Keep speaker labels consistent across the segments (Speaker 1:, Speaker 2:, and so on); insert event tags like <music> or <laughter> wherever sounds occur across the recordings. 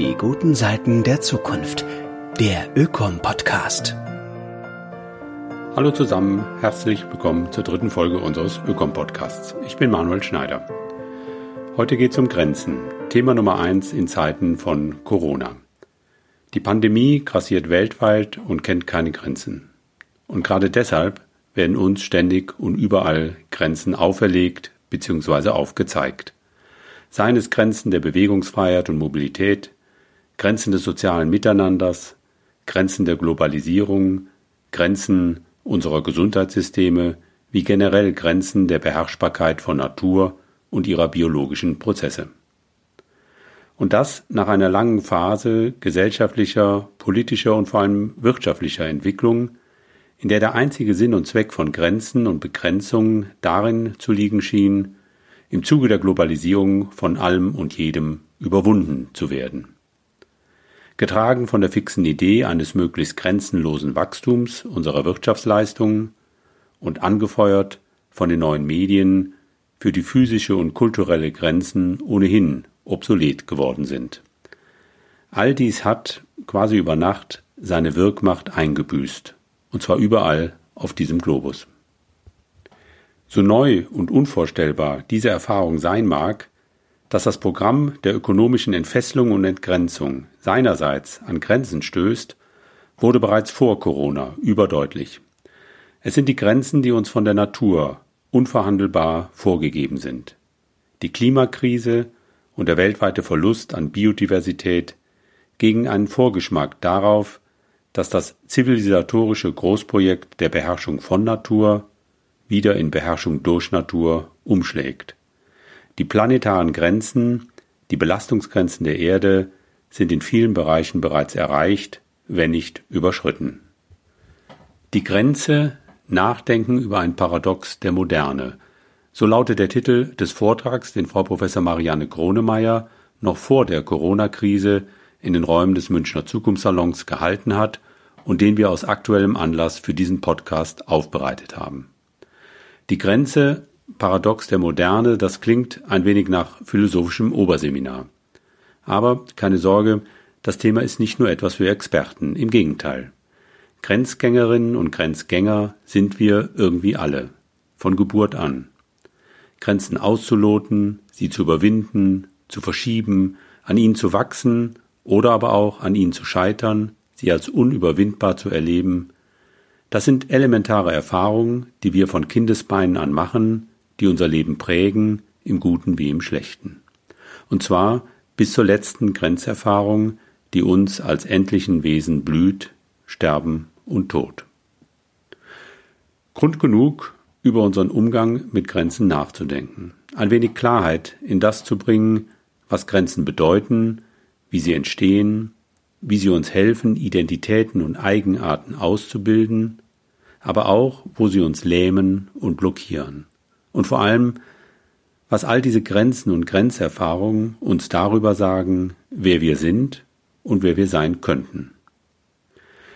Speaker 1: Die guten Seiten der Zukunft. Der Ökom-Podcast.
Speaker 2: Hallo zusammen, herzlich willkommen zur dritten Folge unseres Ökom-Podcasts. Ich bin Manuel Schneider. Heute geht es um Grenzen. Thema Nummer eins in Zeiten von Corona. Die Pandemie grassiert weltweit und kennt keine Grenzen. Und gerade deshalb werden uns ständig und überall Grenzen auferlegt bzw. aufgezeigt. Seien es Grenzen der Bewegungsfreiheit und Mobilität, Grenzen des sozialen Miteinanders, Grenzen der Globalisierung, Grenzen unserer Gesundheitssysteme, wie generell Grenzen der Beherrschbarkeit von Natur und ihrer biologischen Prozesse. Und das nach einer langen Phase gesellschaftlicher, politischer und vor allem wirtschaftlicher Entwicklung, in der der einzige Sinn und Zweck von Grenzen und Begrenzungen darin zu liegen schien, im Zuge der Globalisierung von allem und jedem überwunden zu werden getragen von der fixen Idee eines möglichst grenzenlosen Wachstums unserer Wirtschaftsleistungen und angefeuert von den neuen Medien, für die physische und kulturelle Grenzen ohnehin obsolet geworden sind. All dies hat quasi über Nacht seine Wirkmacht eingebüßt, und zwar überall auf diesem Globus. So neu und unvorstellbar diese Erfahrung sein mag, dass das Programm der ökonomischen Entfesselung und Entgrenzung seinerseits an Grenzen stößt, wurde bereits vor Corona überdeutlich. Es sind die Grenzen, die uns von der Natur unverhandelbar vorgegeben sind. Die Klimakrise und der weltweite Verlust an Biodiversität gegen einen Vorgeschmack darauf, dass das zivilisatorische Großprojekt der Beherrschung von Natur wieder in Beherrschung durch Natur umschlägt. Die planetaren Grenzen, die Belastungsgrenzen der Erde sind in vielen Bereichen bereits erreicht, wenn nicht überschritten. Die Grenze Nachdenken über ein Paradox der Moderne. So lautet der Titel des Vortrags, den Frau Professor Marianne Kronemeyer noch vor der Corona-Krise in den Räumen des Münchner Zukunftssalons gehalten hat und den wir aus aktuellem Anlass für diesen Podcast aufbereitet haben. Die Grenze Paradox der Moderne, das klingt ein wenig nach philosophischem Oberseminar. Aber keine Sorge, das Thema ist nicht nur etwas für Experten, im Gegenteil. Grenzgängerinnen und Grenzgänger sind wir irgendwie alle, von Geburt an. Grenzen auszuloten, sie zu überwinden, zu verschieben, an ihnen zu wachsen oder aber auch an ihnen zu scheitern, sie als unüberwindbar zu erleben, das sind elementare Erfahrungen, die wir von Kindesbeinen an machen, die unser Leben prägen, im Guten wie im Schlechten. Und zwar bis zur letzten Grenzerfahrung, die uns als endlichen Wesen blüht, Sterben und Tod. Grund genug, über unseren Umgang mit Grenzen nachzudenken, ein wenig Klarheit in das zu bringen, was Grenzen bedeuten, wie sie entstehen, wie sie uns helfen, Identitäten und Eigenarten auszubilden, aber auch, wo sie uns lähmen und blockieren und vor allem, was all diese Grenzen und Grenzerfahrungen uns darüber sagen, wer wir sind und wer wir sein könnten.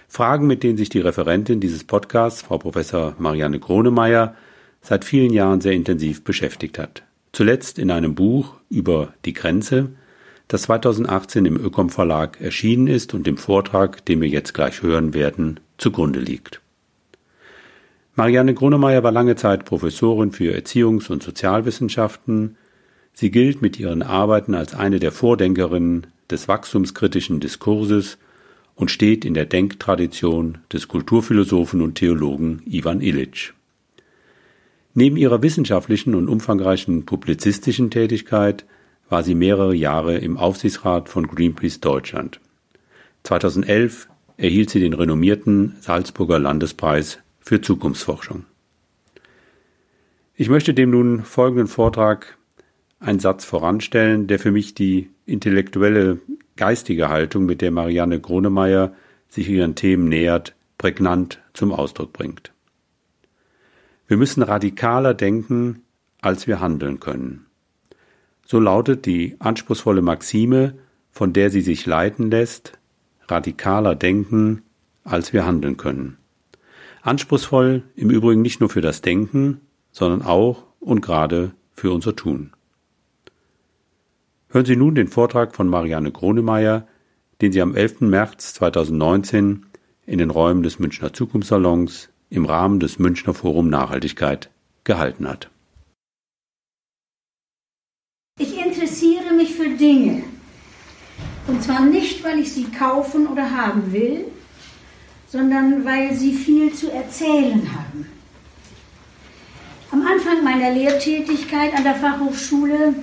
Speaker 2: Fragen, mit denen sich die Referentin dieses Podcasts, Frau Professor Marianne Kronemeyer, seit vielen Jahren sehr intensiv beschäftigt hat. Zuletzt in einem Buch über die Grenze, das 2018 im Ökom Verlag erschienen ist und dem Vortrag, den wir jetzt gleich hören werden, zugrunde liegt. Marianne Grunemeyer war lange Zeit Professorin für Erziehungs- und Sozialwissenschaften. Sie gilt mit ihren Arbeiten als eine der Vordenkerinnen des wachstumskritischen Diskurses und steht in der Denktradition des Kulturphilosophen und Theologen Ivan Illich. Neben ihrer wissenschaftlichen und umfangreichen publizistischen Tätigkeit war sie mehrere Jahre im Aufsichtsrat von Greenpeace Deutschland. 2011 erhielt sie den renommierten Salzburger Landespreis für Zukunftsforschung. Ich möchte dem nun folgenden Vortrag einen Satz voranstellen, der für mich die intellektuelle, geistige Haltung, mit der Marianne Gronemeyer sich ihren Themen nähert, prägnant zum Ausdruck bringt. Wir müssen radikaler denken, als wir handeln können. So lautet die anspruchsvolle Maxime, von der sie sich leiten lässt, radikaler denken, als wir handeln können. Anspruchsvoll im Übrigen nicht nur für das Denken, sondern auch und gerade für unser Tun. Hören Sie nun den Vortrag von Marianne Gronemeyer, den sie am 11. März 2019 in den Räumen des Münchner Zukunftssalons im Rahmen des Münchner Forum Nachhaltigkeit gehalten hat.
Speaker 3: Ich interessiere mich für Dinge. Und zwar nicht, weil ich sie kaufen oder haben will, sondern weil sie viel zu erzählen haben. Am Anfang meiner Lehrtätigkeit an der Fachhochschule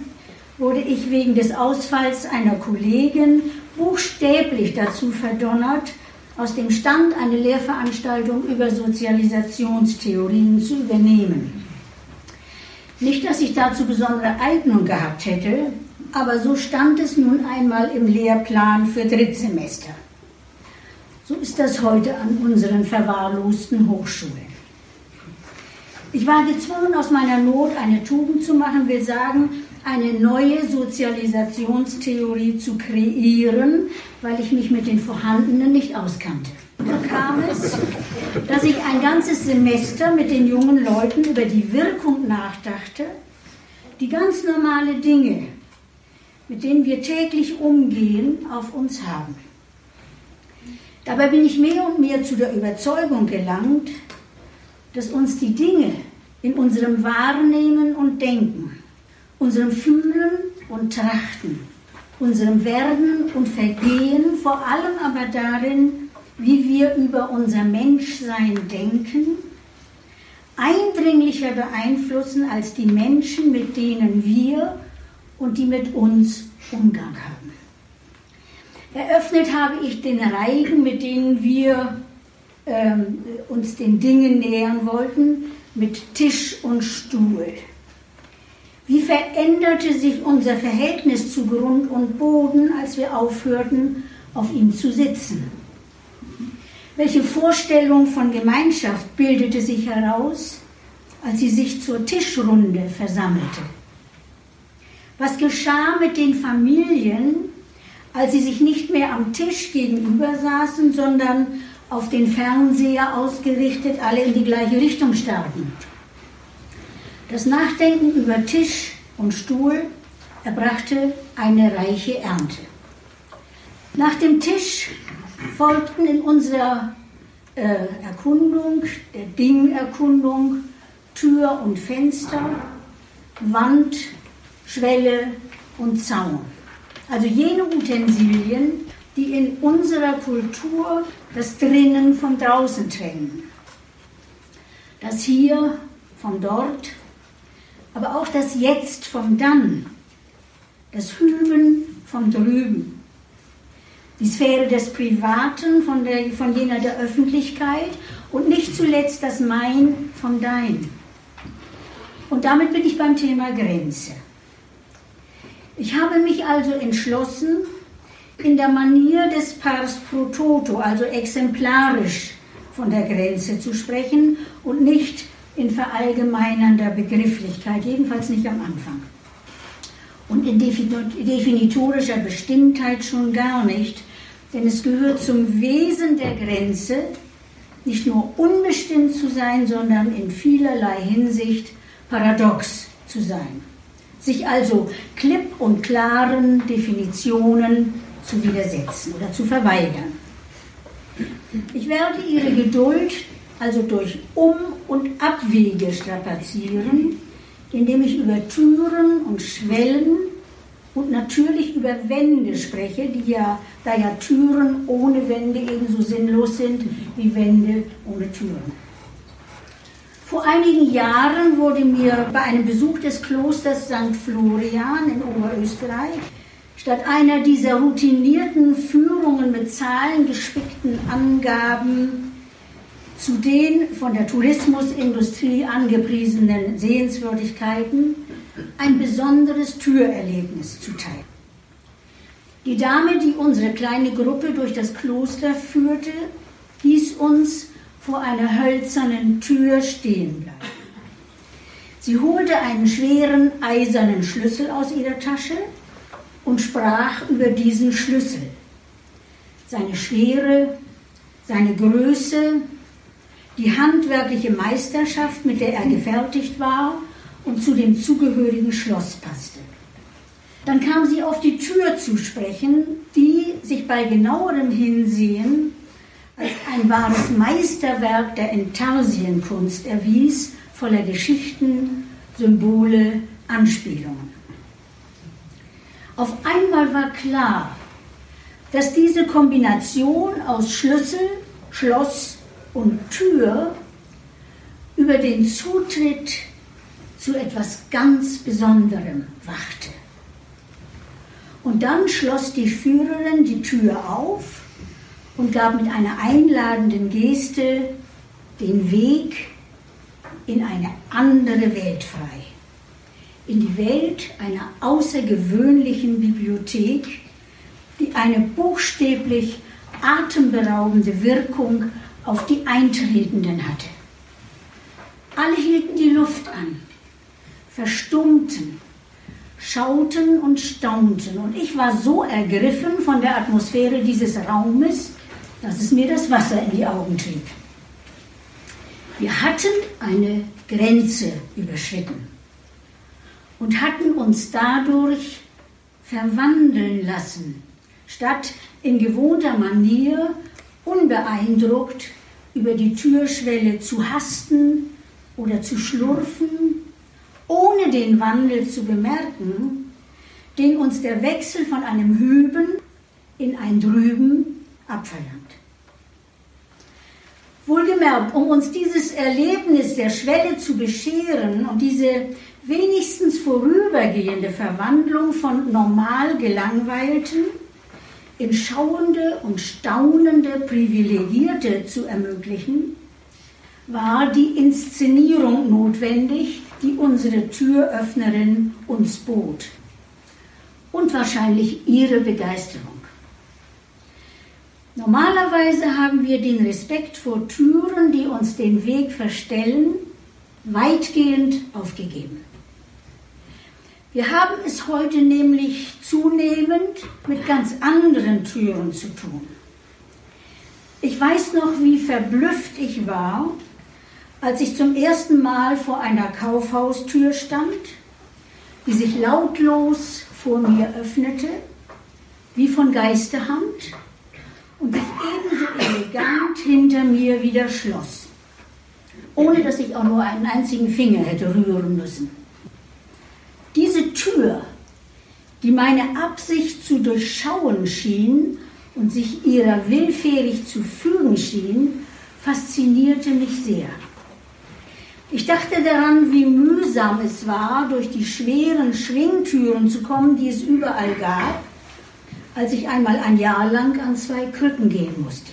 Speaker 3: wurde ich wegen des Ausfalls einer Kollegin buchstäblich dazu verdonnert, aus dem Stand eine Lehrveranstaltung über Sozialisationstheorien zu übernehmen. Nicht, dass ich dazu besondere Eignung gehabt hätte, aber so stand es nun einmal im Lehrplan für Drittsemester. So ist das heute an unseren verwahrlosten Hochschulen. Ich war gezwungen, aus meiner Not eine Tugend zu machen, will sagen, eine neue Sozialisationstheorie zu kreieren, weil ich mich mit den vorhandenen nicht auskannte. So kam es, dass ich ein ganzes Semester mit den jungen Leuten über die Wirkung nachdachte, die ganz normale Dinge, mit denen wir täglich umgehen, auf uns haben. Dabei bin ich mehr und mehr zu der Überzeugung gelangt, dass uns die Dinge in unserem Wahrnehmen und Denken unserem Fühlen und Trachten, unserem Werden und Vergehen, vor allem aber darin, wie wir über unser Menschsein denken, eindringlicher beeinflussen als die Menschen, mit denen wir und die mit uns Umgang haben. Eröffnet habe ich den Reigen, mit denen wir ähm, uns den Dingen nähern wollten, mit Tisch und Stuhl. Wie veränderte sich unser Verhältnis zu Grund und Boden, als wir aufhörten, auf ihm zu sitzen? Welche Vorstellung von Gemeinschaft bildete sich heraus, als sie sich zur Tischrunde versammelte? Was geschah mit den Familien, als sie sich nicht mehr am Tisch gegenüber saßen, sondern auf den Fernseher ausgerichtet alle in die gleiche Richtung starrten? Das Nachdenken über Tisch und Stuhl erbrachte eine reiche Ernte. Nach dem Tisch folgten in unserer äh, Erkundung, der Dingerkundung, Tür und Fenster, Wand, Schwelle und Zaun. Also jene Utensilien, die in unserer Kultur das Drinnen von draußen trennen. Das Hier von dort aber auch das Jetzt vom Dann, das Hüben vom Drüben, die Sphäre des Privaten von, der, von jener der Öffentlichkeit und nicht zuletzt das Mein vom Dein. Und damit bin ich beim Thema Grenze. Ich habe mich also entschlossen, in der Manier des Pars pro toto, also exemplarisch von der Grenze zu sprechen und nicht in verallgemeinernder Begrifflichkeit, jedenfalls nicht am Anfang. Und in definitorischer Bestimmtheit schon gar nicht, denn es gehört zum Wesen der Grenze, nicht nur unbestimmt zu sein, sondern in vielerlei Hinsicht paradox zu sein. Sich also klipp und klaren Definitionen zu widersetzen oder zu verweigern. Ich werde Ihre Geduld also durch Um- und Abwege strapazieren, indem ich über Türen und Schwellen und natürlich über Wände spreche, die ja, da ja Türen ohne Wände ebenso sinnlos sind wie Wände ohne Türen. Vor einigen Jahren wurde mir bei einem Besuch des Klosters St. Florian in Oberösterreich statt einer dieser routinierten Führungen mit zahlengespickten Angaben zu den von der Tourismusindustrie angepriesenen Sehenswürdigkeiten ein besonderes Türerlebnis zuteil. Die Dame, die unsere kleine Gruppe durch das Kloster führte, hieß uns vor einer hölzernen Tür stehen bleiben. Sie holte einen schweren eisernen Schlüssel aus ihrer Tasche und sprach über diesen Schlüssel. Seine Schwere, seine Größe, die handwerkliche Meisterschaft, mit der er gefertigt war und zu dem zugehörigen Schloss passte. Dann kam sie auf die Tür zu sprechen, die, sich bei genauerem Hinsehen als ein wahres Meisterwerk der Intarsienkunst erwies, voller Geschichten, Symbole, Anspielungen. Auf einmal war klar, dass diese Kombination aus Schlüssel, Schloss und Tür über den Zutritt zu etwas ganz Besonderem wachte. Und dann schloss die Führerin die Tür auf und gab mit einer einladenden Geste den Weg in eine andere Welt frei. In die Welt einer außergewöhnlichen Bibliothek, die eine buchstäblich atemberaubende Wirkung auf die Eintretenden hatte. Alle hielten die Luft an, verstummten, schauten und staunten. Und ich war so ergriffen von der Atmosphäre dieses Raumes, dass es mir das Wasser in die Augen trieb. Wir hatten eine Grenze überschritten und hatten uns dadurch verwandeln lassen, statt in gewohnter Manier unbeeindruckt über die Türschwelle zu hasten oder zu schlurfen, ohne den Wandel zu bemerken, den uns der Wechsel von einem Hüben in ein Drüben abverlangt. Wohlgemerkt, um uns dieses Erlebnis der Schwelle zu bescheren und diese wenigstens vorübergehende Verwandlung von normal Gelangweilten in schauende und staunende Privilegierte zu ermöglichen, war die Inszenierung notwendig, die unsere Türöffnerin uns bot. Und wahrscheinlich ihre Begeisterung. Normalerweise haben wir den Respekt vor Türen, die uns den Weg verstellen, weitgehend aufgegeben. Wir haben es heute nämlich zunehmend mit ganz anderen Türen zu tun. Ich weiß noch, wie verblüfft ich war, als ich zum ersten Mal vor einer Kaufhaustür stand, die sich lautlos vor mir öffnete, wie von Geisterhand, und sich ebenso elegant hinter mir wieder schloss, ohne dass ich auch nur einen einzigen Finger hätte rühren müssen. Diese Tür, die meine Absicht zu durchschauen schien und sich ihrer willfährig zu fügen schien, faszinierte mich sehr. Ich dachte daran, wie mühsam es war, durch die schweren Schwingtüren zu kommen, die es überall gab, als ich einmal ein Jahr lang an zwei Krücken gehen musste.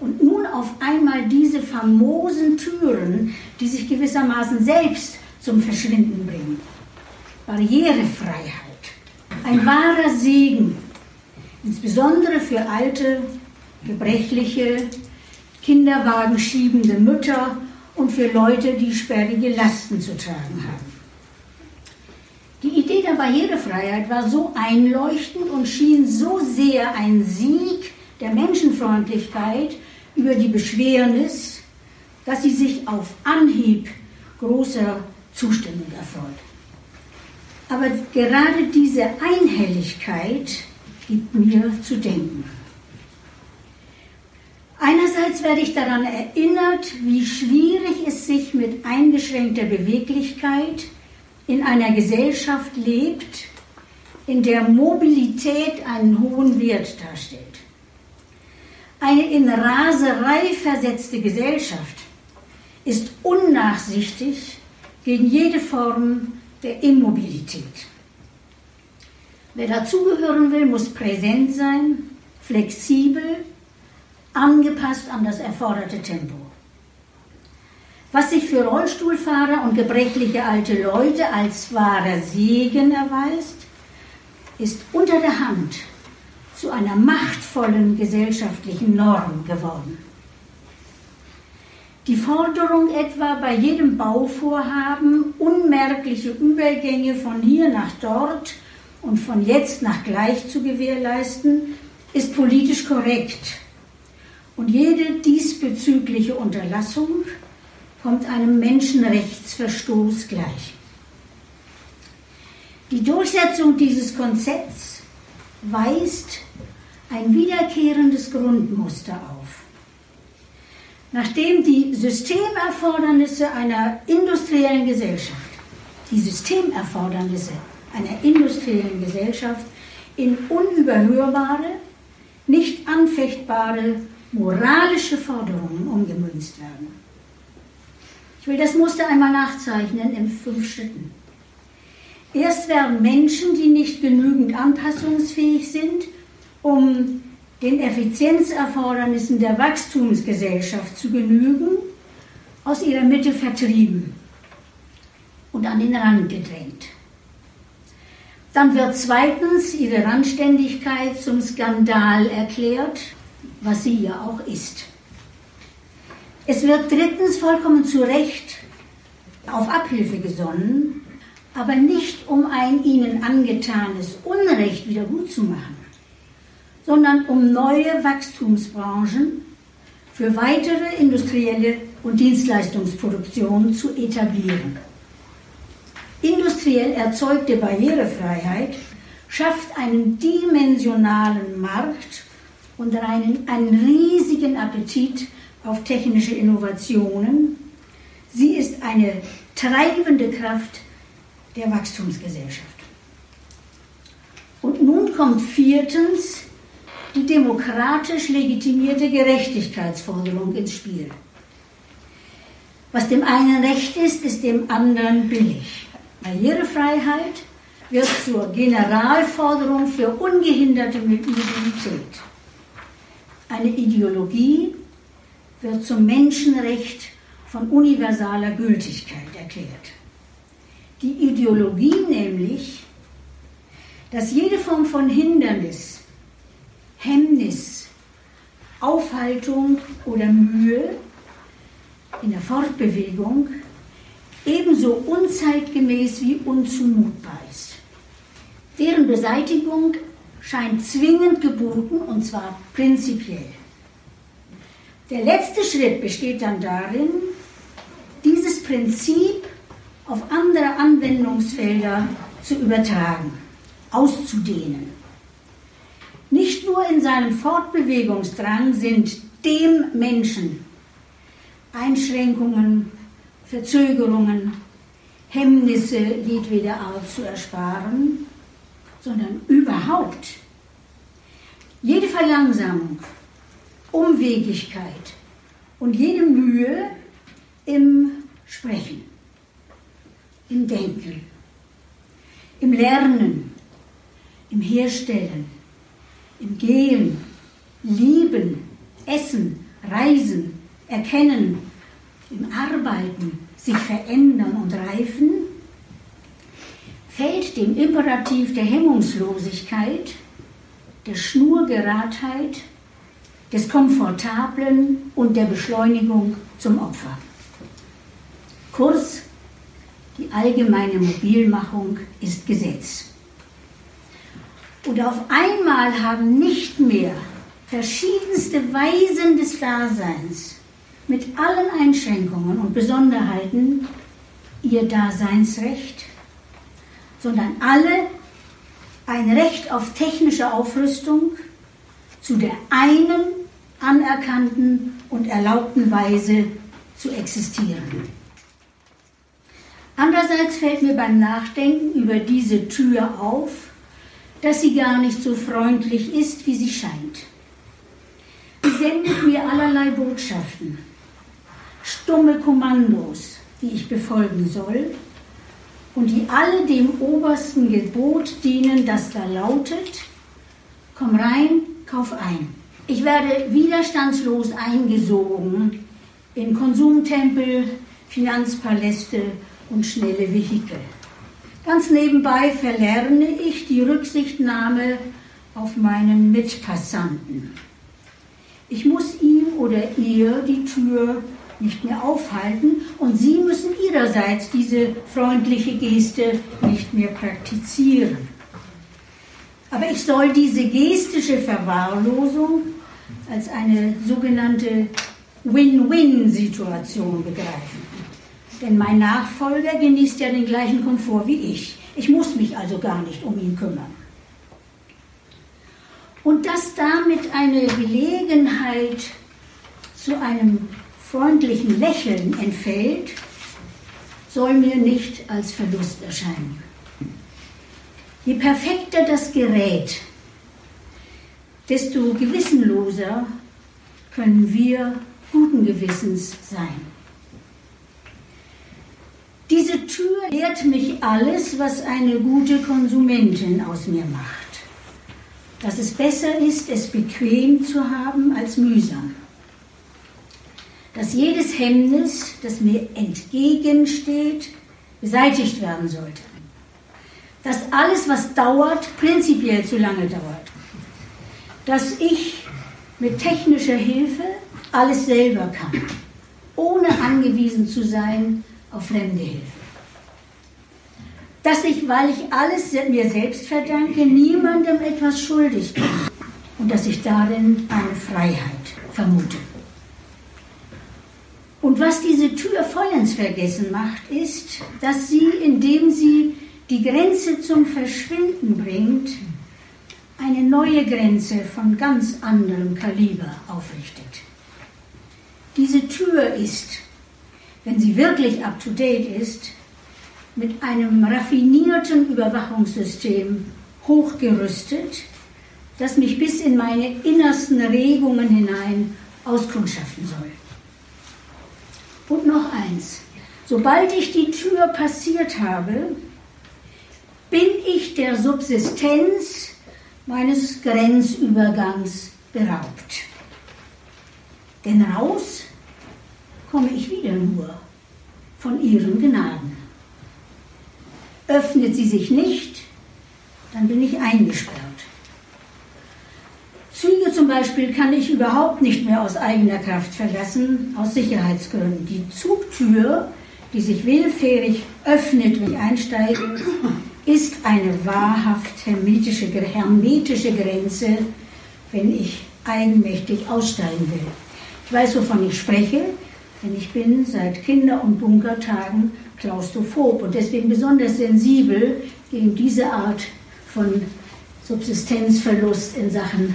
Speaker 3: Und nun auf einmal diese famosen Türen, die sich gewissermaßen selbst zum Verschwinden bringen. Barrierefreiheit, ein wahrer Segen, insbesondere für alte, gebrechliche, Kinderwagen schiebende Mütter und für Leute, die sperrige Lasten zu tragen haben. Idee Barrierefreiheit war so einleuchtend und schien so sehr ein Sieg der Menschenfreundlichkeit über die Beschwernis, dass sie sich auf Anhieb großer Zustimmung erfreut. Aber gerade diese Einhelligkeit gibt mir zu denken. Einerseits werde ich daran erinnert, wie schwierig es sich mit eingeschränkter Beweglichkeit in einer Gesellschaft lebt, in der Mobilität einen hohen Wert darstellt. Eine in Raserei versetzte Gesellschaft ist unnachsichtig gegen jede Form der Immobilität. Wer dazugehören will, muss präsent sein, flexibel, angepasst an das erforderte Tempo. Was sich für Rollstuhlfahrer und gebrechliche alte Leute als wahrer Segen erweist, ist unter der Hand zu einer machtvollen gesellschaftlichen Norm geworden. Die Forderung etwa bei jedem Bauvorhaben unmerkliche Übergänge von hier nach dort und von jetzt nach gleich zu gewährleisten, ist politisch korrekt und jede diesbezügliche Unterlassung kommt einem Menschenrechtsverstoß gleich. Die Durchsetzung dieses Konzepts weist ein wiederkehrendes Grundmuster auf. Nachdem die Systemerfordernisse einer industriellen Gesellschaft, die Systemerfordernisse einer industriellen Gesellschaft in unüberhörbare, nicht anfechtbare moralische Forderungen umgemünzt werden. Ich will das Muster einmal nachzeichnen in fünf Schritten. Erst werden Menschen, die nicht genügend anpassungsfähig sind, um den Effizienzerfordernissen der Wachstumsgesellschaft zu genügen, aus ihrer Mitte vertrieben und an den Rand gedrängt. Dann wird zweitens ihre Randständigkeit zum Skandal erklärt, was sie ja auch ist. Es wird drittens vollkommen zu Recht auf Abhilfe gesonnen, aber nicht um ein ihnen angetanes Unrecht wieder machen, sondern um neue Wachstumsbranchen für weitere industrielle und Dienstleistungsproduktion zu etablieren. Industriell erzeugte Barrierefreiheit schafft einen dimensionalen Markt und einen, einen riesigen Appetit auf technische Innovationen. Sie ist eine treibende Kraft der Wachstumsgesellschaft. Und nun kommt viertens die demokratisch legitimierte Gerechtigkeitsforderung ins Spiel. Was dem einen recht ist, ist dem anderen billig. Barrierefreiheit wird zur Generalforderung für ungehinderte Mobilität. Eine Ideologie wird zum Menschenrecht von universaler Gültigkeit erklärt. Die Ideologie nämlich, dass jede Form von Hindernis, Hemmnis, Aufhaltung oder Mühe in der Fortbewegung ebenso unzeitgemäß wie unzumutbar ist. Deren Beseitigung scheint zwingend geboten und zwar prinzipiell. Der letzte Schritt besteht dann darin, dieses Prinzip auf andere Anwendungsfelder zu übertragen, auszudehnen. Nicht nur in seinem Fortbewegungsdrang sind dem Menschen Einschränkungen, Verzögerungen, Hemmnisse jedweder Art zu ersparen, sondern überhaupt jede Verlangsamung, Umwegigkeit und jede Mühe im Sprechen, im Denken, im Lernen, im Herstellen, im Gehen, Lieben, Essen, Reisen, Erkennen, im Arbeiten, sich verändern und reifen, fällt dem Imperativ der Hemmungslosigkeit, der Schnurgeradheit, des Komfortablen und der Beschleunigung zum Opfer. Kurz, die allgemeine Mobilmachung ist Gesetz. Und auf einmal haben nicht mehr verschiedenste Weisen des Daseins mit allen Einschränkungen und Besonderheiten ihr Daseinsrecht, sondern alle ein Recht auf technische Aufrüstung zu der einen anerkannten und erlaubten Weise zu existieren. Andererseits fällt mir beim Nachdenken über diese Tür auf, dass sie gar nicht so freundlich ist, wie sie scheint. Sie sendet mir allerlei Botschaften, stumme Kommandos, die ich befolgen soll und die alle dem obersten Gebot dienen, das da lautet, komm rein, kauf ein. Ich werde widerstandslos eingesogen in Konsumtempel, Finanzpaläste und schnelle Vehikel. Ganz nebenbei verlerne ich die Rücksichtnahme auf meinen Mitpassanten. Ich muss ihm oder ihr die Tür nicht mehr aufhalten und Sie müssen Ihrerseits diese freundliche Geste nicht mehr praktizieren. Aber ich soll diese gestische Verwahrlosung als eine sogenannte Win-Win-Situation begreifen. Denn mein Nachfolger genießt ja den gleichen Komfort wie ich. Ich muss mich also gar nicht um ihn kümmern. Und dass damit eine Gelegenheit zu einem freundlichen Lächeln entfällt, soll mir nicht als Verlust erscheinen. Je perfekter das Gerät, desto gewissenloser können wir guten Gewissens sein. Diese Tür lehrt mich alles, was eine gute Konsumentin aus mir macht. Dass es besser ist, es bequem zu haben als mühsam. Dass jedes Hemmnis, das mir entgegensteht, beseitigt werden sollte. Dass alles, was dauert, prinzipiell zu lange dauert. Dass ich mit technischer Hilfe alles selber kann, ohne angewiesen zu sein auf fremde Hilfe. Dass ich, weil ich alles mir selbst verdanke, niemandem etwas schuldig bin und dass ich darin eine Freiheit vermute. Und was diese Tür vollends vergessen macht, ist, dass sie, indem sie die Grenze zum Verschwinden bringt, eine neue Grenze von ganz anderem Kaliber aufrichtet. Diese Tür ist wenn sie wirklich up-to-date ist, mit einem raffinierten Überwachungssystem hochgerüstet, das mich bis in meine innersten Regungen hinein auskundschaften soll. Und noch eins, sobald ich die Tür passiert habe, bin ich der Subsistenz meines Grenzübergangs beraubt. Denn raus komme ich wieder nur von ihren Gnaden. Öffnet sie sich nicht, dann bin ich eingesperrt. Züge zum Beispiel kann ich überhaupt nicht mehr aus eigener Kraft verlassen, aus Sicherheitsgründen. Die Zugtür, die sich willfährig öffnet, wenn ich einsteige, ist eine wahrhaft hermetische, hermetische Grenze, wenn ich eigenmächtig aussteigen will. Ich weiß, wovon ich spreche, denn ich bin seit Kinder- und Bunkertagen klaustrophob und deswegen besonders sensibel gegen diese Art von Subsistenzverlust in Sachen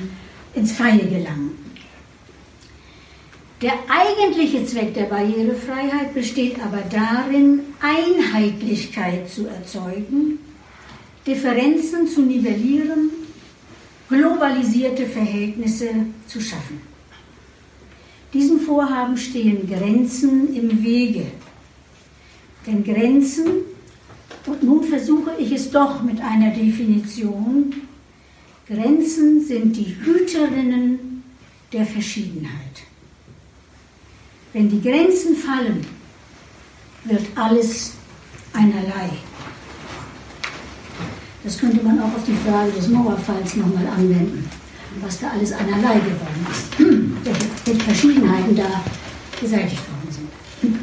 Speaker 3: ins Freie gelangen. Der eigentliche Zweck der Barrierefreiheit besteht aber darin, Einheitlichkeit zu erzeugen, Differenzen zu nivellieren, globalisierte Verhältnisse zu schaffen. Diesem Vorhaben stehen Grenzen im Wege. Denn Grenzen, und nun versuche ich es doch mit einer Definition, Grenzen sind die Hüterinnen der Verschiedenheit. Wenn die Grenzen fallen, wird alles einerlei. Das könnte man auch auf die Frage des Mauerfalls nochmal anwenden, was da alles einerlei geworden ist <clears throat> welche Verschiedenheiten da beseitigt worden sind. <clears throat>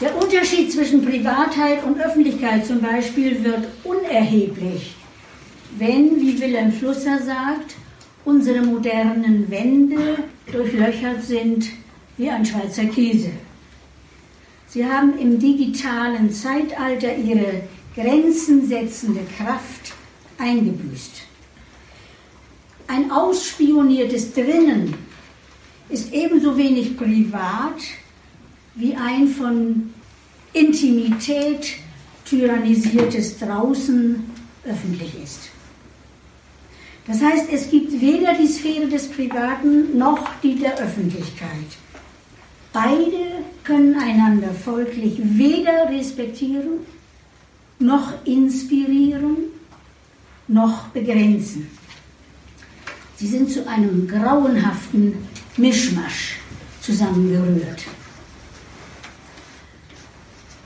Speaker 3: Der Unterschied zwischen Privatheit und Öffentlichkeit zum Beispiel wird unerheblich, wenn, wie Wilhelm Flusser sagt, unsere modernen Wände durchlöchert sind wie ein Schweizer Käse. Sie haben im digitalen Zeitalter ihre Grenzen setzende Kraft eingebüßt. Ein ausspioniertes Drinnen ist ebenso wenig privat wie ein von Intimität tyrannisiertes Draußen öffentlich ist. Das heißt, es gibt weder die Sphäre des Privaten noch die der Öffentlichkeit. Beide können einander folglich weder respektieren, noch inspirieren, noch begrenzen. Sie sind zu einem grauenhaften Mischmasch zusammengerührt.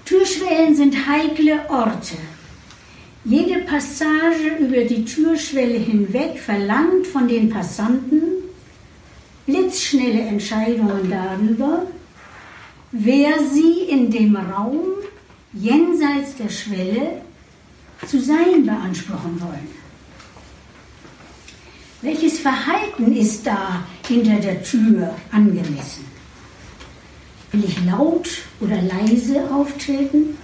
Speaker 3: Türschwellen sind heikle Orte. Jede Passage über die Türschwelle hinweg verlangt von den Passanten blitzschnelle Entscheidungen darüber, wer sie in dem Raum jenseits der Schwelle zu sein beanspruchen wollen. Welches Verhalten ist da hinter der Tür angemessen? Will ich laut oder leise auftreten?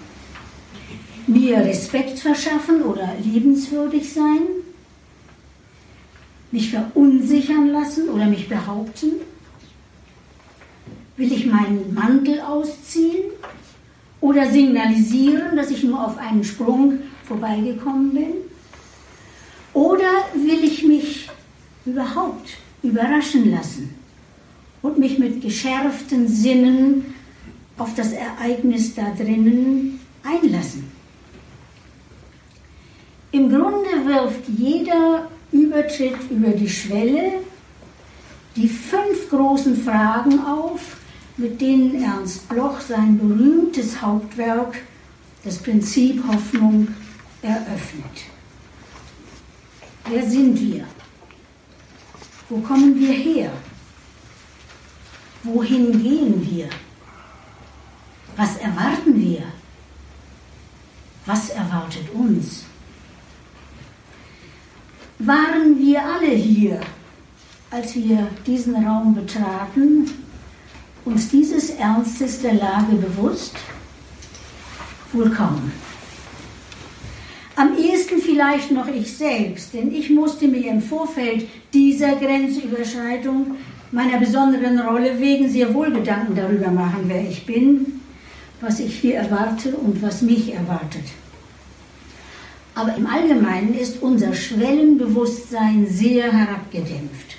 Speaker 3: Mir Respekt verschaffen oder liebenswürdig sein? mich verunsichern lassen oder mich behaupten? Will ich meinen Mantel ausziehen oder signalisieren, dass ich nur auf einen Sprung vorbeigekommen bin? Oder will ich mich überhaupt überraschen lassen und mich mit geschärften Sinnen auf das Ereignis da drinnen einlassen? Im Grunde wirft jeder Übertritt über die Schwelle die fünf großen Fragen auf, mit denen Ernst Bloch sein berühmtes Hauptwerk, das Prinzip Hoffnung, eröffnet. Wer sind wir? Wo kommen wir her? Wohin gehen wir? Was erwarten wir? Was erwartet uns? Waren wir alle hier, als wir diesen Raum betraten, uns dieses Ernstes der Lage bewusst? Wohl kaum. Am ehesten vielleicht noch ich selbst, denn ich musste mir im Vorfeld dieser Grenzüberschreitung meiner besonderen Rolle wegen sehr wohl Gedanken darüber machen, wer ich bin, was ich hier erwarte und was mich erwartet. Aber im Allgemeinen ist unser Schwellenbewusstsein sehr herabgedämpft.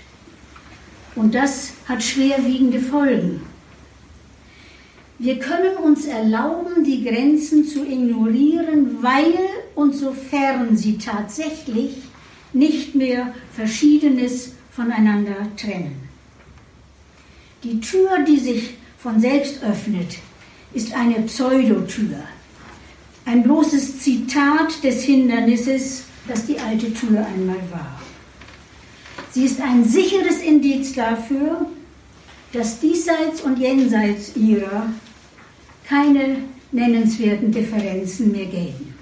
Speaker 3: Und das hat schwerwiegende Folgen. Wir können uns erlauben, die Grenzen zu ignorieren, weil und sofern sie tatsächlich nicht mehr Verschiedenes voneinander trennen. Die Tür, die sich von selbst öffnet, ist eine Pseudotür, ein bloßes Zitat des Hindernisses, das die alte Tür einmal war. Sie ist ein sicheres Indiz dafür, dass diesseits und jenseits ihrer keine nennenswerten Differenzen mehr gelten.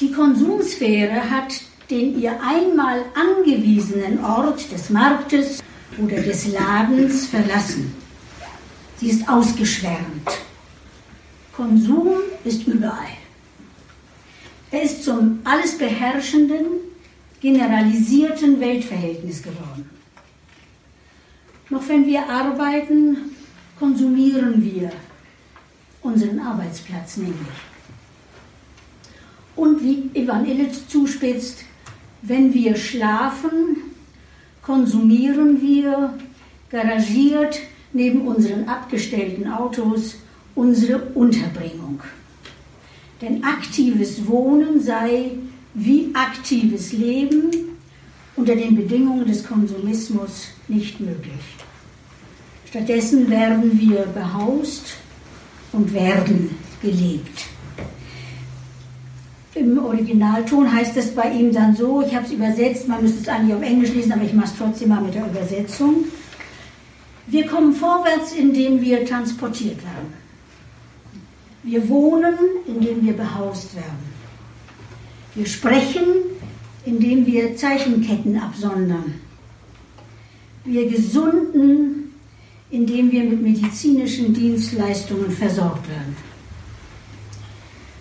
Speaker 3: Die Konsumsphäre hat den ihr einmal angewiesenen Ort des Marktes oder des Ladens verlassen. Sie ist ausgeschwärmt. Konsum ist überall. Er ist zum alles beherrschenden, generalisierten Weltverhältnis geworden. Noch wenn wir arbeiten, konsumieren wir unseren Arbeitsplatz nämlich. Und wie Ivan Illich zuspitzt, wenn wir schlafen, konsumieren wir garagiert neben unseren abgestellten Autos unsere Unterbringung. Denn aktives Wohnen sei wie aktives Leben unter den Bedingungen des Konsumismus nicht möglich. Stattdessen werden wir behaust und werden gelebt. Im Originalton heißt es bei ihm dann so, ich habe es übersetzt, man müsste es eigentlich auf Englisch lesen, aber ich mache es trotzdem mal mit der Übersetzung. Wir kommen vorwärts, indem wir transportiert werden. Wir wohnen, indem wir behaust werden. Wir sprechen, indem wir Zeichenketten absondern. Wir gesunden, indem wir mit medizinischen Dienstleistungen versorgt werden.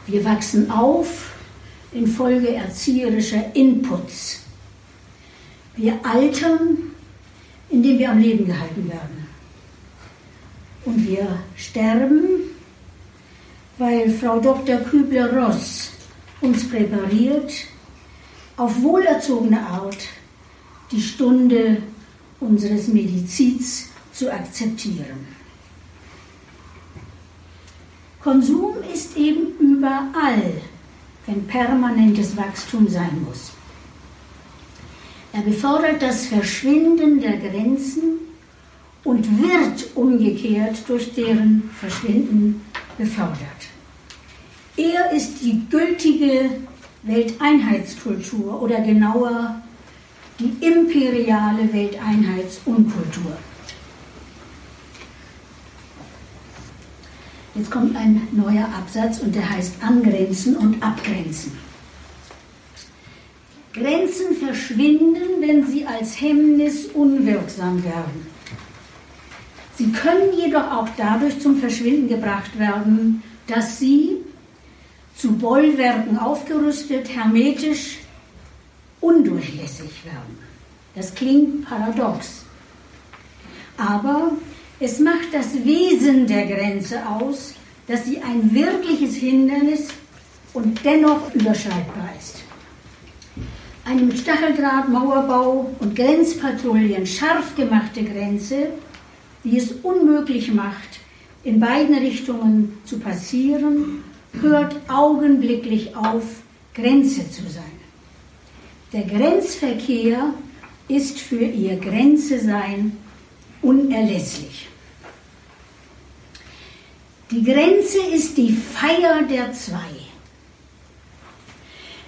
Speaker 3: Wir wachsen auf, infolge erzieherischer Inputs. Wir altern, indem wir am Leben gehalten werden. Und wir sterben, weil Frau Dr. Kübler-Ross uns präpariert, auf wohlerzogene Art die Stunde unseres Medizins zu akzeptieren. Konsum ist eben überall wenn permanentes Wachstum sein muss. Er befördert das Verschwinden der Grenzen und wird umgekehrt durch deren Verschwinden befördert. Er ist die gültige Welteinheitskultur oder genauer die imperiale Welteinheitsunkultur. Jetzt kommt ein neuer Absatz und der heißt Angrenzen und Abgrenzen. Grenzen verschwinden, wenn sie als Hemmnis unwirksam werden. Sie können jedoch auch dadurch zum Verschwinden gebracht werden, dass sie zu Bollwerken aufgerüstet, hermetisch undurchlässig werden. Das klingt paradox. Aber es macht das Wesen der Grenze aus, dass sie ein wirkliches Hindernis und dennoch überschreitbar ist. Eine mit Stacheldraht, Mauerbau und Grenzpatrouillen scharf gemachte Grenze, die es unmöglich macht, in beiden Richtungen zu passieren, hört augenblicklich auf, Grenze zu sein. Der Grenzverkehr ist für ihr Grenze sein unerlässlich. Die Grenze ist die Feier der zwei.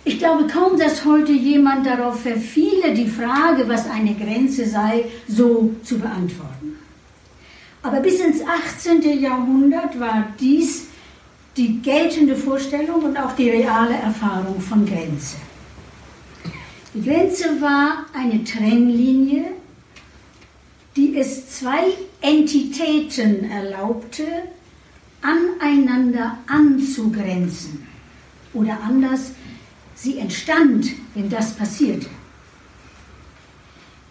Speaker 3: Ich glaube kaum, dass heute jemand darauf verfiele, die Frage, was eine Grenze sei, so zu beantworten. Aber bis ins 18. Jahrhundert war dies die geltende Vorstellung und auch die reale Erfahrung von Grenze. Die Grenze war eine Trennlinie, die es zwei Entitäten erlaubte, aneinander anzugrenzen oder anders Sie entstand, wenn das passierte.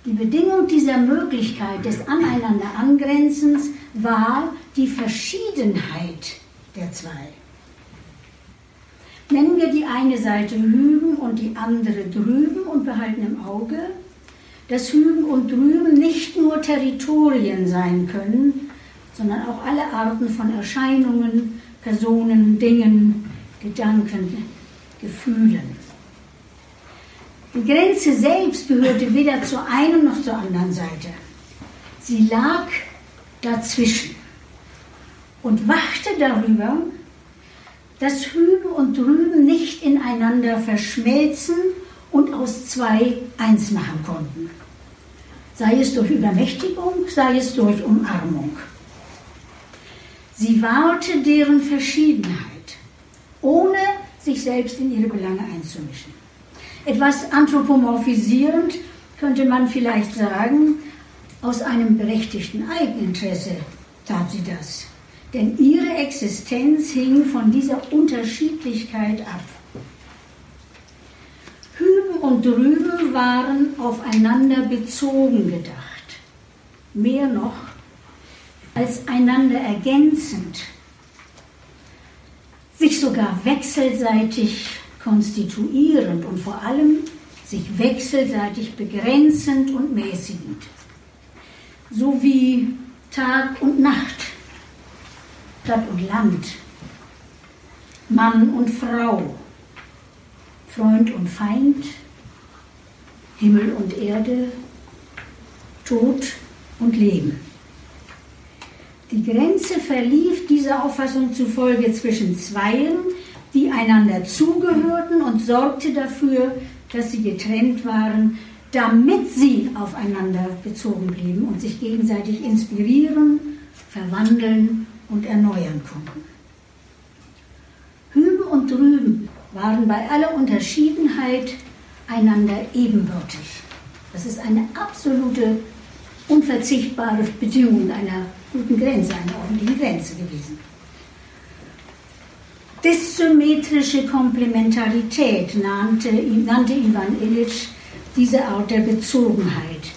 Speaker 3: Die Bedingung dieser Möglichkeit des aneinander Angrenzens war die Verschiedenheit der zwei. Nennen wir die eine Seite Hüben und die andere drüben und behalten im Auge, dass Hüben und drüben nicht nur Territorien sein können, sondern auch alle Arten von Erscheinungen, Personen, Dingen, Gedanken, Gefühlen. Die Grenze selbst gehörte weder zur einen noch zur anderen Seite. Sie lag dazwischen und wachte darüber, dass Hüben und Drüben nicht ineinander verschmelzen und aus zwei eins machen konnten. Sei es durch Übermächtigung, sei es durch Umarmung. Sie wahrte deren Verschiedenheit, ohne sich selbst in ihre Belange einzumischen. Etwas anthropomorphisierend könnte man vielleicht sagen, aus einem berechtigten Eigeninteresse tat sie das. Denn ihre Existenz hing von dieser Unterschiedlichkeit ab. Und Drüben waren aufeinander bezogen gedacht. Mehr noch als einander ergänzend, sich sogar wechselseitig konstituierend und vor allem sich wechselseitig begrenzend und mäßigend, so wie Tag und Nacht, Stadt und Land, Mann und Frau, Freund und Feind, Himmel und Erde, Tod und Leben. Die Grenze verlief dieser Auffassung zufolge zwischen Zweien, die einander zugehörten und sorgte dafür, dass sie getrennt waren, damit sie aufeinander bezogen blieben und sich gegenseitig inspirieren, verwandeln und erneuern konnten. Hüben und Drüben waren bei aller Unterschiedenheit einander ebenbürtig. Das ist eine absolute, unverzichtbare Bedingung einer guten Grenze, einer ordentlichen Grenze gewesen. Dissymmetrische Komplementarität nannte, nannte Ivan Illich diese Art der Bezogenheit,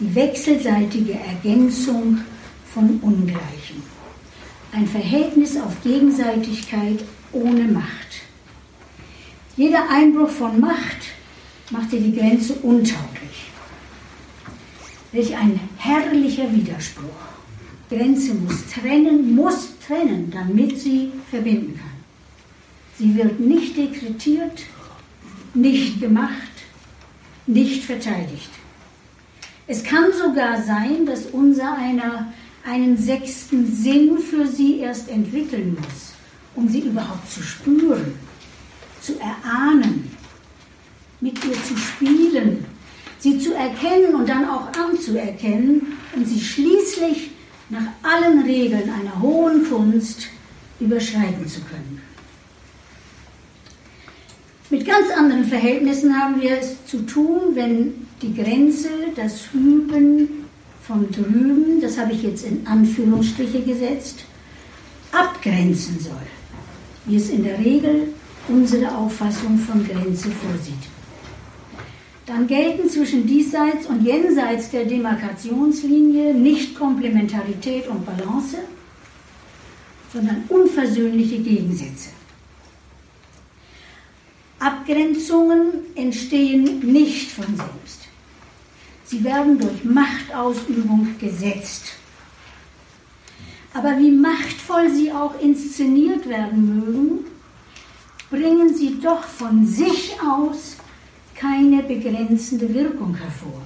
Speaker 3: die wechselseitige Ergänzung von Ungleichen. Ein Verhältnis auf Gegenseitigkeit ohne Macht. Jeder Einbruch von Macht machte die Grenze untauglich. Welch ein herrlicher Widerspruch. Grenze muss trennen, muss trennen, damit sie verbinden kann. Sie wird nicht dekretiert, nicht gemacht, nicht verteidigt. Es kann sogar sein, dass unser einer einen sechsten Sinn für sie erst entwickeln muss, um sie überhaupt zu spüren, zu erahnen, mit ihr zu spielen, sie zu erkennen und dann auch anzuerkennen und sie schließlich nach allen Regeln einer hohen Kunst überschreiten zu können. Mit ganz anderen Verhältnissen haben wir es zu tun, wenn die Grenze, das Hüben von drüben, das habe ich jetzt in Anführungsstriche gesetzt, abgrenzen soll, wie es in der Regel unsere Auffassung von Grenze vorsieht. Dann gelten zwischen diesseits und jenseits der Demarkationslinie nicht Komplementarität und Balance, sondern unversöhnliche Gegensätze. Abgrenzungen entstehen nicht von selbst. Sie werden durch Machtausübung gesetzt. Aber wie machtvoll sie auch inszeniert werden mögen, bringen sie doch von sich aus keine begrenzende Wirkung hervor.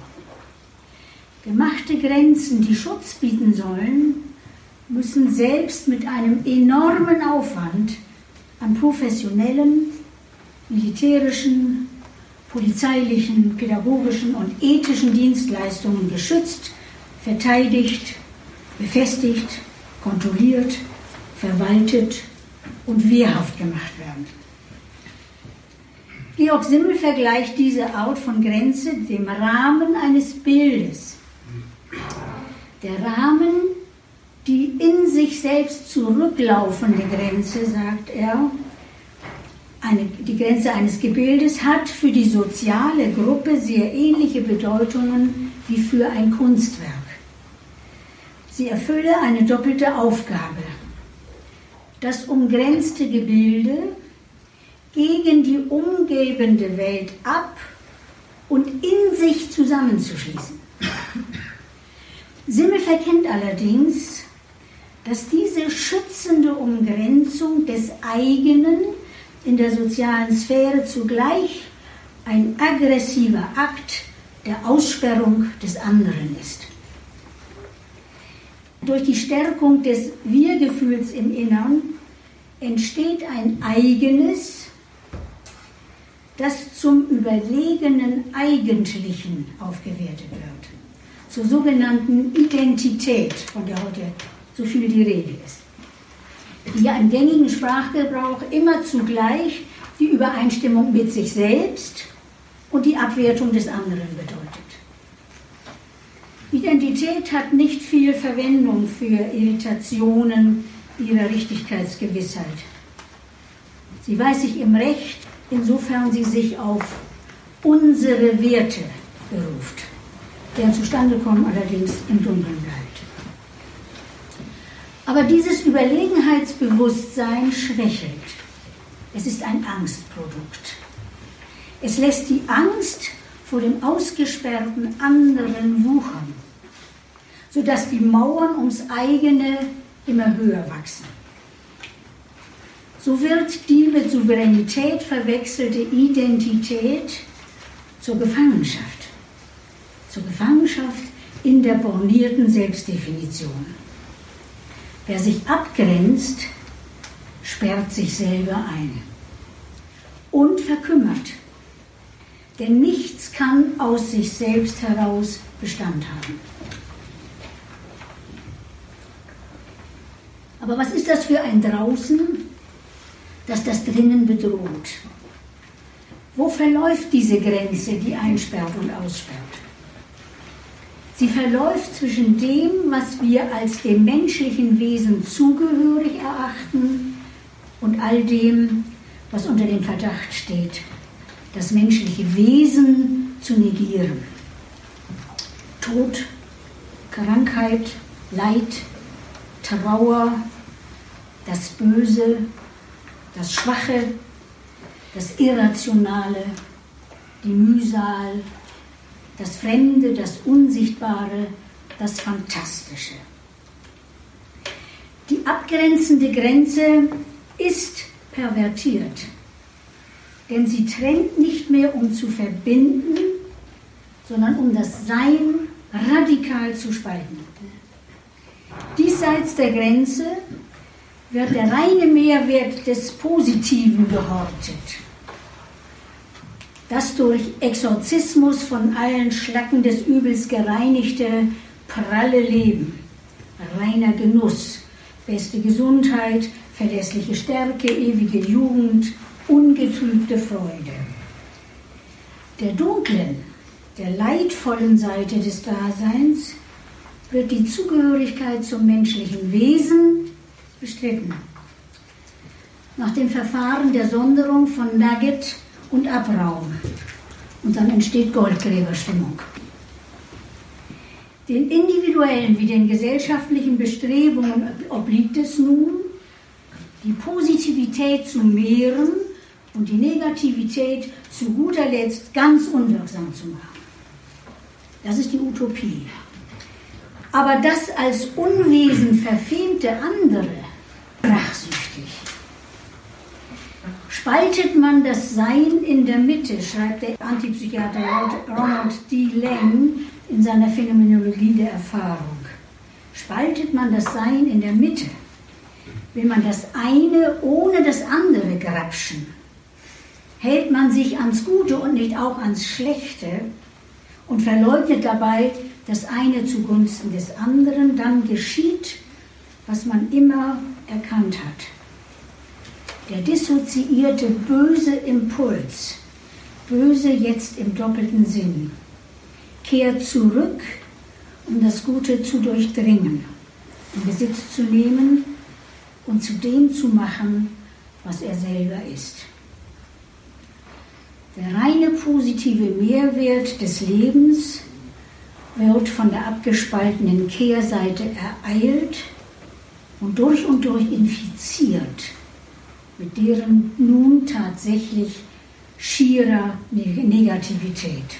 Speaker 3: Gemachte Grenzen, die Schutz bieten sollen, müssen selbst mit einem enormen Aufwand an professionellen, militärischen, polizeilichen, pädagogischen und ethischen Dienstleistungen geschützt, verteidigt, befestigt, kontrolliert, verwaltet und wehrhaft gemacht werden. Georg Simmel vergleicht diese Art von Grenze dem Rahmen eines Bildes. Der Rahmen, die in sich selbst zurücklaufende Grenze, sagt er, eine, die Grenze eines Gebildes hat für die soziale Gruppe sehr ähnliche Bedeutungen wie für ein Kunstwerk. Sie erfülle eine doppelte Aufgabe. Das umgrenzte Gebilde gegen die umgebende Welt ab und in sich zusammenzuschließen. Simmel verkennt allerdings, dass diese schützende Umgrenzung des eigenen in der sozialen Sphäre zugleich ein aggressiver Akt der Aussperrung des anderen ist. Durch die Stärkung des Wir-Gefühls im Innern entsteht ein eigenes, das zum überlegenen Eigentlichen aufgewertet wird, zur sogenannten Identität, von der heute so viel die Rede ist, die ja im gängigen Sprachgebrauch immer zugleich die Übereinstimmung mit sich selbst und die Abwertung des anderen bedeutet. Identität hat nicht viel Verwendung für Irritationen ihrer Richtigkeitsgewissheit. Sie weiß sich im Recht insofern sie sich auf unsere Werte beruft, deren Zustandekommen allerdings im Dunkeln bleibt. Aber dieses Überlegenheitsbewusstsein schwächelt. Es ist ein Angstprodukt. Es lässt die Angst vor dem ausgesperrten anderen wuchern, sodass die Mauern ums eigene immer höher wachsen so wird die mit Souveränität verwechselte Identität zur Gefangenschaft. Zur Gefangenschaft in der bornierten Selbstdefinition. Wer sich abgrenzt, sperrt sich selber ein und verkümmert. Denn nichts kann aus sich selbst heraus Bestand haben. Aber was ist das für ein Draußen, dass das drinnen bedroht. Wo verläuft diese Grenze, die einsperrt und aussperrt? Sie verläuft zwischen dem, was wir als dem menschlichen Wesen zugehörig erachten, und all dem, was unter dem Verdacht steht, das menschliche Wesen zu negieren. Tod, Krankheit, Leid, Trauer, das Böse, das Schwache, das Irrationale, die Mühsal, das Fremde, das Unsichtbare, das Fantastische. Die abgrenzende Grenze ist pervertiert, denn sie trennt nicht mehr, um zu verbinden, sondern um das Sein radikal zu spalten. Diesseits der Grenze wird der reine Mehrwert des Positiven gehortet. Das durch Exorzismus von allen Schlacken des Übels gereinigte, pralle Leben, reiner Genuss, beste Gesundheit, verlässliche Stärke, ewige Jugend, ungetrübte Freude. Der dunklen, der leidvollen Seite des Daseins wird die Zugehörigkeit zum menschlichen Wesen bestritten. Nach dem Verfahren der Sonderung von Nugget und Abraum. Und dann entsteht Goldgräberstimmung. Den individuellen wie den gesellschaftlichen Bestrebungen obliegt es nun, die Positivität zu mehren und die Negativität zu guter Letzt ganz unwirksam zu machen. Das ist die Utopie. Aber das als Unwesen verfemte andere, rachsüchtig. Spaltet man das Sein in der Mitte, schreibt der Antipsychiater Ronald D. Lang in seiner Phänomenologie der Erfahrung. Spaltet man das Sein in der Mitte, will man das eine ohne das andere grapschen, hält man sich ans Gute und nicht auch ans Schlechte und verleugnet dabei das eine zugunsten des anderen, dann geschieht, was man immer erkannt hat. Der dissoziierte böse Impuls, böse jetzt im doppelten Sinn, kehrt zurück, um das Gute zu durchdringen, in Besitz zu nehmen und zu dem zu machen, was er selber ist. Der reine positive Mehrwert des Lebens wird von der abgespaltenen Kehrseite ereilt und durch und durch infiziert mit deren nun tatsächlich schierer Negativität.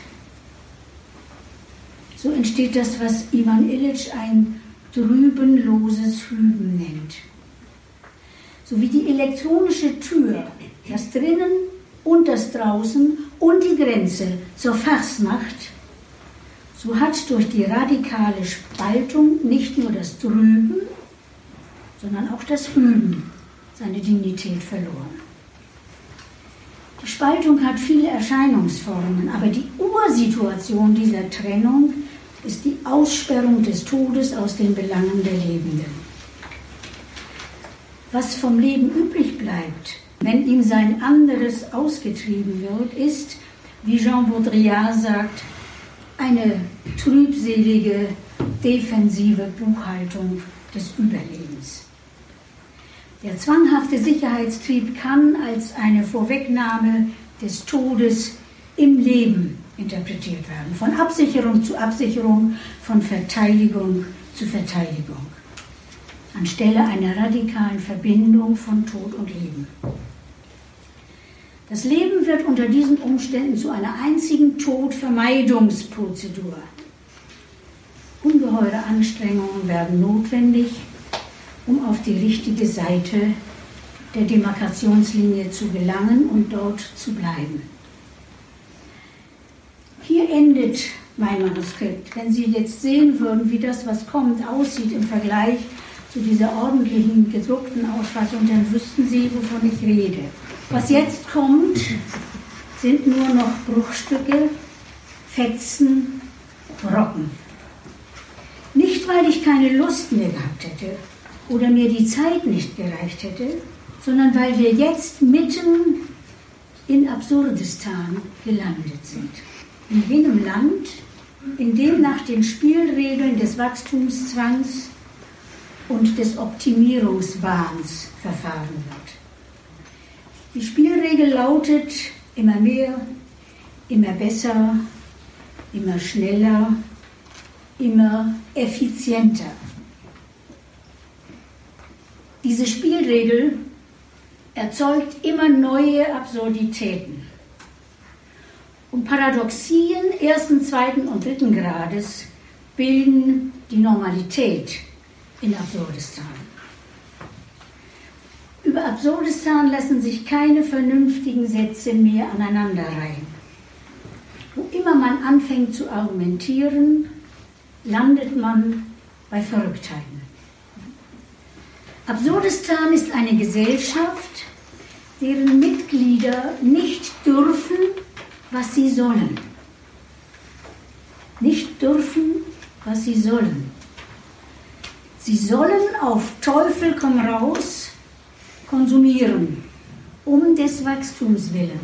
Speaker 3: So entsteht das, was Ivan Illich ein trübenloses Hüben nennt. So wie die elektronische Tür das Drinnen und das Draußen und die Grenze zur Farce macht, so hat durch die radikale Spaltung nicht nur das Drüben, sondern auch das Hüben seine Dignität verloren. Die Spaltung hat viele Erscheinungsformen, aber die Ursituation dieser Trennung ist die Aussperrung des Todes aus den Belangen der Lebenden. Was vom Leben übrig bleibt, wenn ihm sein anderes ausgetrieben wird, ist, wie Jean Baudrillard sagt, eine trübselige, defensive Buchhaltung des Überlebens. Der zwanghafte Sicherheitstrieb kann als eine Vorwegnahme des Todes im Leben interpretiert werden. Von Absicherung zu Absicherung, von Verteidigung zu Verteidigung. Anstelle einer radikalen Verbindung von Tod und Leben. Das Leben wird unter diesen Umständen zu einer einzigen Todvermeidungsprozedur. Ungeheure Anstrengungen werden notwendig, um auf die richtige Seite der Demarkationslinie zu gelangen und dort zu bleiben. Hier endet mein Manuskript. Wenn Sie jetzt sehen würden, wie das, was kommt, aussieht im Vergleich zu dieser ordentlichen gedruckten Ausfassung, dann wüssten Sie, wovon ich rede. Was jetzt kommt, sind nur noch Bruchstücke, Fetzen, Brocken. Nicht, weil ich keine Lust mehr gehabt hätte oder mir die Zeit nicht gereicht hätte, sondern weil wir jetzt mitten in Absurdistan gelandet sind. In jenem Land, in dem nach den Spielregeln des Wachstumszwangs und des Optimierungswahns verfahren wird. Die Spielregel lautet immer mehr, immer besser, immer schneller, immer effizienter. Diese Spielregel erzeugt immer neue Absurditäten. Und Paradoxien ersten, zweiten und dritten Grades bilden die Normalität in Absurdistan. Über Absurdistan lassen sich keine vernünftigen Sätze mehr aneinanderreihen. Wo immer man anfängt zu argumentieren, landet man bei Verrücktheiten. Absurdistan ist eine Gesellschaft, deren Mitglieder nicht dürfen, was sie sollen. Nicht dürfen, was sie sollen. Sie sollen auf Teufel komm raus konsumieren, um des Wachstums willen.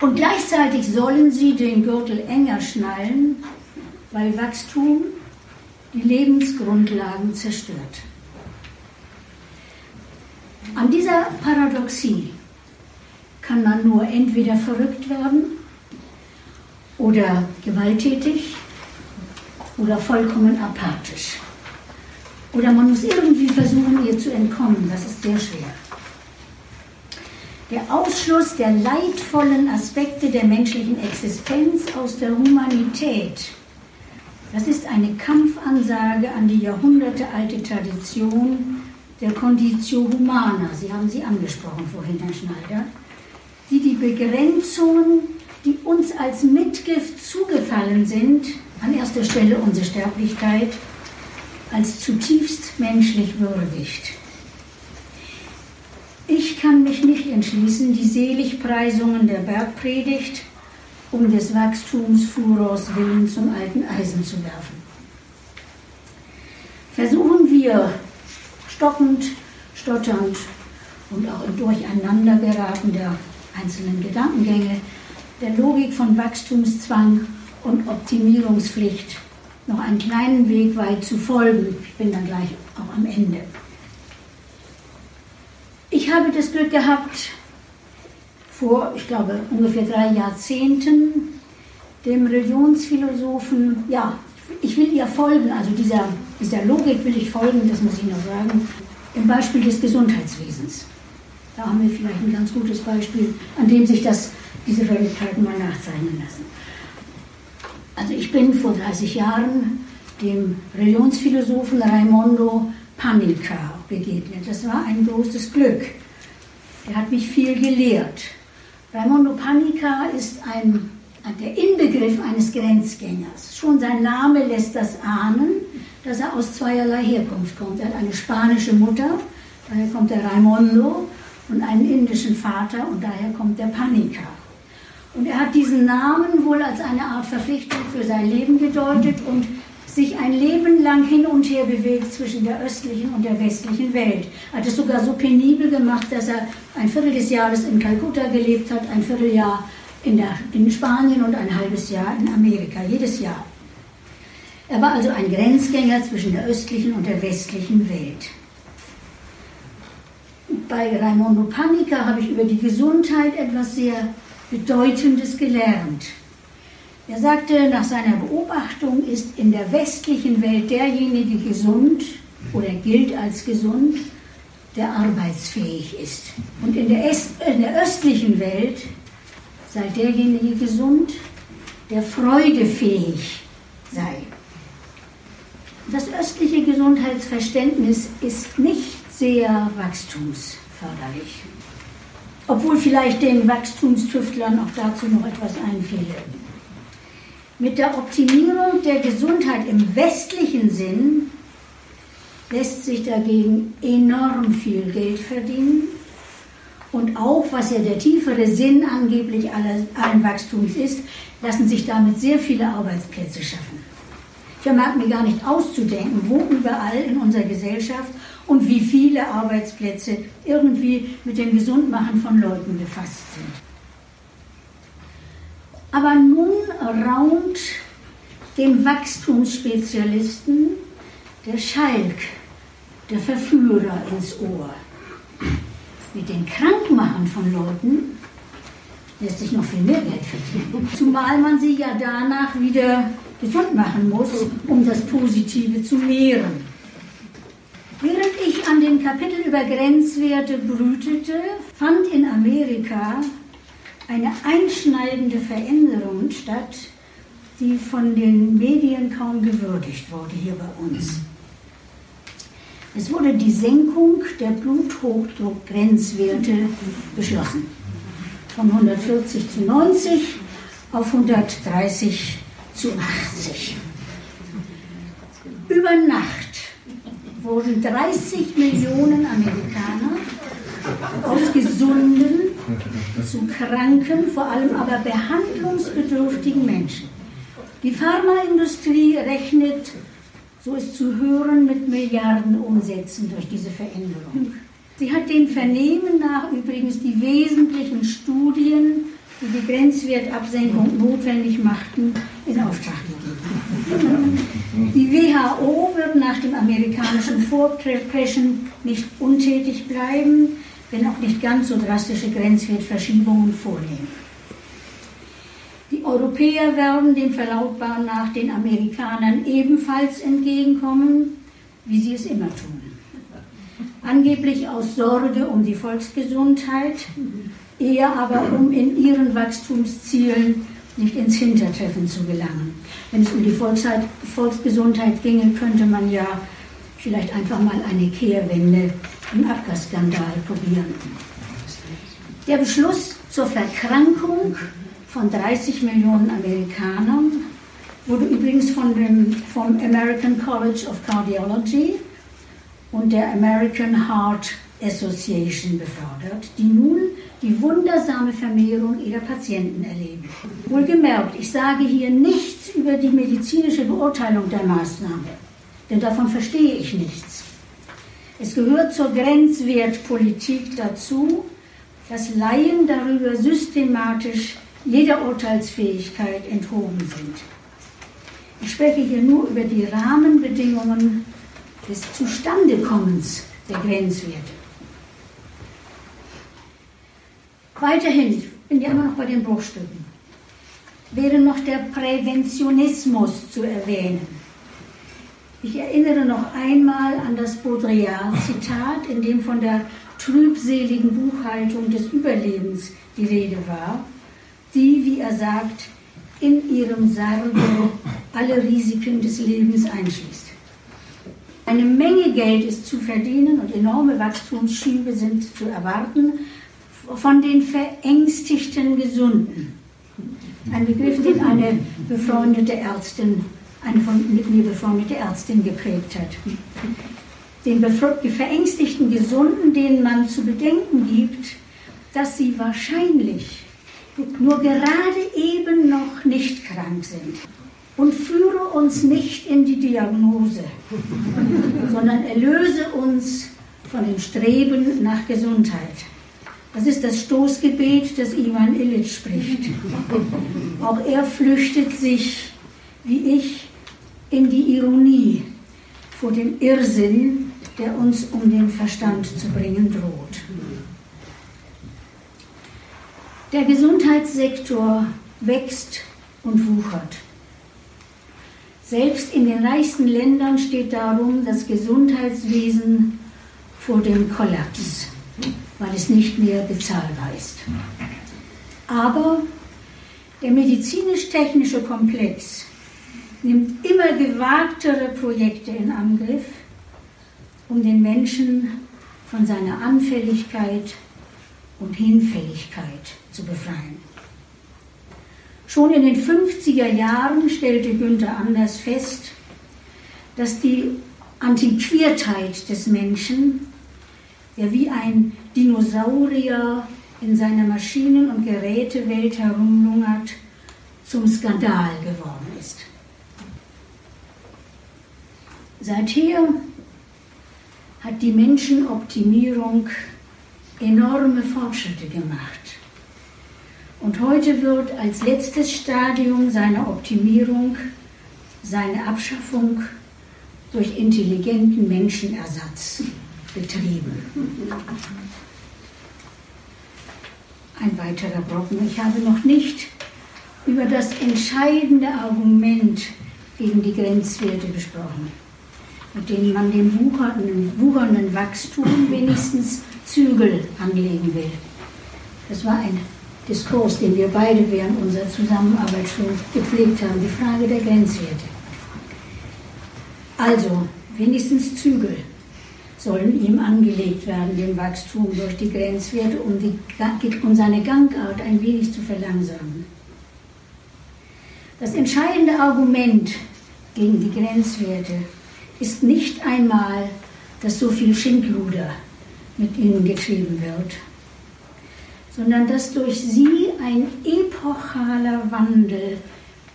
Speaker 3: Und gleichzeitig sollen sie den Gürtel enger schnallen, weil Wachstum die Lebensgrundlagen zerstört. An dieser Paradoxie kann man nur entweder verrückt werden oder gewalttätig oder vollkommen apathisch. Oder man muss irgendwie versuchen, ihr zu entkommen. Das ist sehr schwer. Der Ausschluss der leidvollen Aspekte der menschlichen Existenz aus der Humanität. Das ist eine Kampfansage an die jahrhundertealte Tradition der Conditio Humana. Sie haben sie angesprochen vorhin, Herr Schneider. Die die Begrenzungen, die uns als Mitgift zugefallen sind, an erster Stelle unsere Sterblichkeit, als zutiefst menschlich würdigt. Ich kann mich nicht entschließen, die Seligpreisungen der Bergpredigt um des Wachstumsfurors willen zum alten Eisen zu werfen. Versuchen wir, stockend, stotternd und auch im Durcheinandergeraten der einzelnen Gedankengänge, der Logik von Wachstumszwang und Optimierungspflicht noch einen kleinen Weg weit zu folgen. Ich bin dann gleich auch am Ende. Ich habe das Glück gehabt, vor, ich glaube, ungefähr drei Jahrzehnten dem Religionsphilosophen, ja, ich will ihr folgen, also dieser, dieser Logik will ich folgen, das muss ich noch sagen, im Beispiel des Gesundheitswesens. Da haben wir vielleicht ein ganz gutes Beispiel, an dem sich das, diese Fähigkeiten mal nachzeichnen lassen. Also ich bin vor 30 Jahren dem Religionsphilosophen Raimondo Panica begegnet. Das war ein großes Glück. Er hat mich viel gelehrt. Raimondo Panica ist ein, der Inbegriff eines Grenzgängers. Schon sein Name lässt das ahnen, dass er aus zweierlei Herkunft kommt. Er hat eine spanische Mutter, daher kommt der Raimondo, und einen indischen Vater, und daher kommt der Panica. Und er hat diesen Namen wohl als eine Art Verpflichtung für sein Leben gedeutet und sich ein Leben lang hin und her bewegt zwischen der östlichen und der westlichen Welt. Hat es sogar so penibel gemacht, dass er ein Viertel des Jahres in Kalkutta gelebt hat, ein Vierteljahr in, der, in Spanien und ein halbes Jahr in Amerika, jedes Jahr. Er war also ein Grenzgänger zwischen der östlichen und der westlichen Welt. Bei Raimondo Panica habe ich über die Gesundheit etwas sehr Bedeutendes gelernt. Er sagte, nach seiner Beobachtung ist in der westlichen Welt derjenige gesund oder gilt als gesund, der arbeitsfähig ist. Und in der, in der östlichen Welt sei derjenige gesund, der freudefähig sei. Das östliche Gesundheitsverständnis ist nicht sehr wachstumsförderlich. Obwohl vielleicht den Wachstumstüftlern auch dazu noch etwas einfiele. Mit der Optimierung der Gesundheit im westlichen Sinn lässt sich dagegen enorm viel Geld verdienen. Und auch, was ja der tiefere Sinn angeblich allen Wachstums ist, lassen sich damit sehr viele Arbeitsplätze schaffen. Ich vermag mir gar nicht auszudenken, wo überall in unserer Gesellschaft und wie viele Arbeitsplätze irgendwie mit dem Gesundmachen von Leuten befasst sind. Aber nun raunt dem Wachstumsspezialisten der Schalk, der Verführer ins Ohr. Mit dem Krankmachen von Leuten lässt sich noch viel mehr Geld verdienen. Zumal man sie ja danach wieder gesund machen muss, um das Positive zu mehren. Während ich an dem Kapitel über Grenzwerte brütete, fand in Amerika eine einschneidende Veränderung statt, die von den Medien kaum gewürdigt wurde hier bei uns. Es wurde die Senkung der Bluthochdruckgrenzwerte beschlossen. Von 140 zu 90 auf 130 zu 80. Über Nacht wurden 30 Millionen Amerikaner aus gesunden zu kranken, vor allem aber behandlungsbedürftigen Menschen. Die Pharmaindustrie rechnet, so ist zu hören, mit Milliardenumsätzen durch diese Veränderung. Sie hat dem Vernehmen nach übrigens die wesentlichen Studien, die die Grenzwertabsenkung notwendig machten, in Auftrag gegeben. Die WHO wird nach dem amerikanischen Vorpreschen nicht untätig bleiben wenn auch nicht ganz so drastische Grenzwertverschiebungen vornehmen. Die Europäer werden dem Verlautbaren nach den Amerikanern ebenfalls entgegenkommen, wie sie es immer tun. Angeblich aus Sorge um die Volksgesundheit, eher aber um in ihren Wachstumszielen nicht ins Hintertreffen zu gelangen. Wenn es um die Volksgesundheit ginge, könnte man ja vielleicht einfach mal eine Kehrwende im Abgasskandal probieren. Der Beschluss zur Verkrankung von 30 Millionen Amerikanern wurde übrigens von dem, vom American College of Cardiology und der American Heart Association befördert, die nun die wundersame Vermehrung ihrer Patienten erleben. Wohlgemerkt, ich sage hier nichts über die medizinische Beurteilung der Maßnahme, denn davon verstehe ich nichts. Es gehört zur Grenzwertpolitik dazu, dass Laien darüber systematisch jeder Urteilsfähigkeit enthoben sind. Ich spreche hier nur über die Rahmenbedingungen des Zustandekommens der Grenzwerte. Weiterhin, ich bin ja immer noch bei den Bruchstücken, wäre noch der Präventionismus zu erwähnen. Ich erinnere noch einmal an das Baudrillard-Zitat, in dem von der trübseligen Buchhaltung des Überlebens die Rede war, die, wie er sagt, in ihrem Sarge alle Risiken des Lebens einschließt. Eine Menge Geld ist zu verdienen und enorme Wachstumsschübe sind zu erwarten von den verängstigten Gesunden. Ein Begriff, den eine befreundete Ärztin, eine von, mit mir befreundete Ärztin geprägt hat. Den verängstigten Gesunden, denen man zu bedenken gibt, dass sie wahrscheinlich nur gerade eben noch nicht krank sind. Und führe uns nicht in die Diagnose, sondern erlöse uns von dem Streben nach Gesundheit. Das ist das Stoßgebet, das Ivan Illich spricht. Auch er flüchtet sich, wie ich, in die Ironie vor dem Irrsinn, der uns um den Verstand zu bringen droht. Der Gesundheitssektor wächst und wuchert. Selbst in den reichsten Ländern steht darum das Gesundheitswesen vor dem Kollaps, weil es nicht mehr bezahlbar ist. Aber der medizinisch-technische Komplex nimmt immer gewagtere Projekte in Angriff, um den Menschen von seiner Anfälligkeit und Hinfälligkeit zu befreien. Schon in den 50er Jahren stellte Günther Anders fest, dass die Antiquiertheit des Menschen, der wie ein Dinosaurier in seiner Maschinen- und Gerätewelt herumlungert, zum Skandal geworden ist. Seither hat die Menschenoptimierung enorme Fortschritte gemacht. Und heute wird als letztes Stadium seiner Optimierung seine Abschaffung durch intelligenten Menschenersatz betrieben. Ein weiterer Brocken. Ich habe noch nicht über das entscheidende Argument gegen die Grenzwerte gesprochen, mit denen man dem wuchernden, Wachstum wenigstens Zügel anlegen will. Das war ein Diskurs, den wir beide während unserer Zusammenarbeit schon gepflegt haben, die Frage der Grenzwerte. Also, wenigstens Zügel sollen ihm angelegt werden, dem Wachstum durch die Grenzwerte, um, die, um seine Gangart ein wenig zu verlangsamen. Das entscheidende Argument gegen die Grenzwerte ist nicht einmal, dass so viel Schindluder mit ihnen getrieben wird, sondern dass durch sie ein epochaler Wandel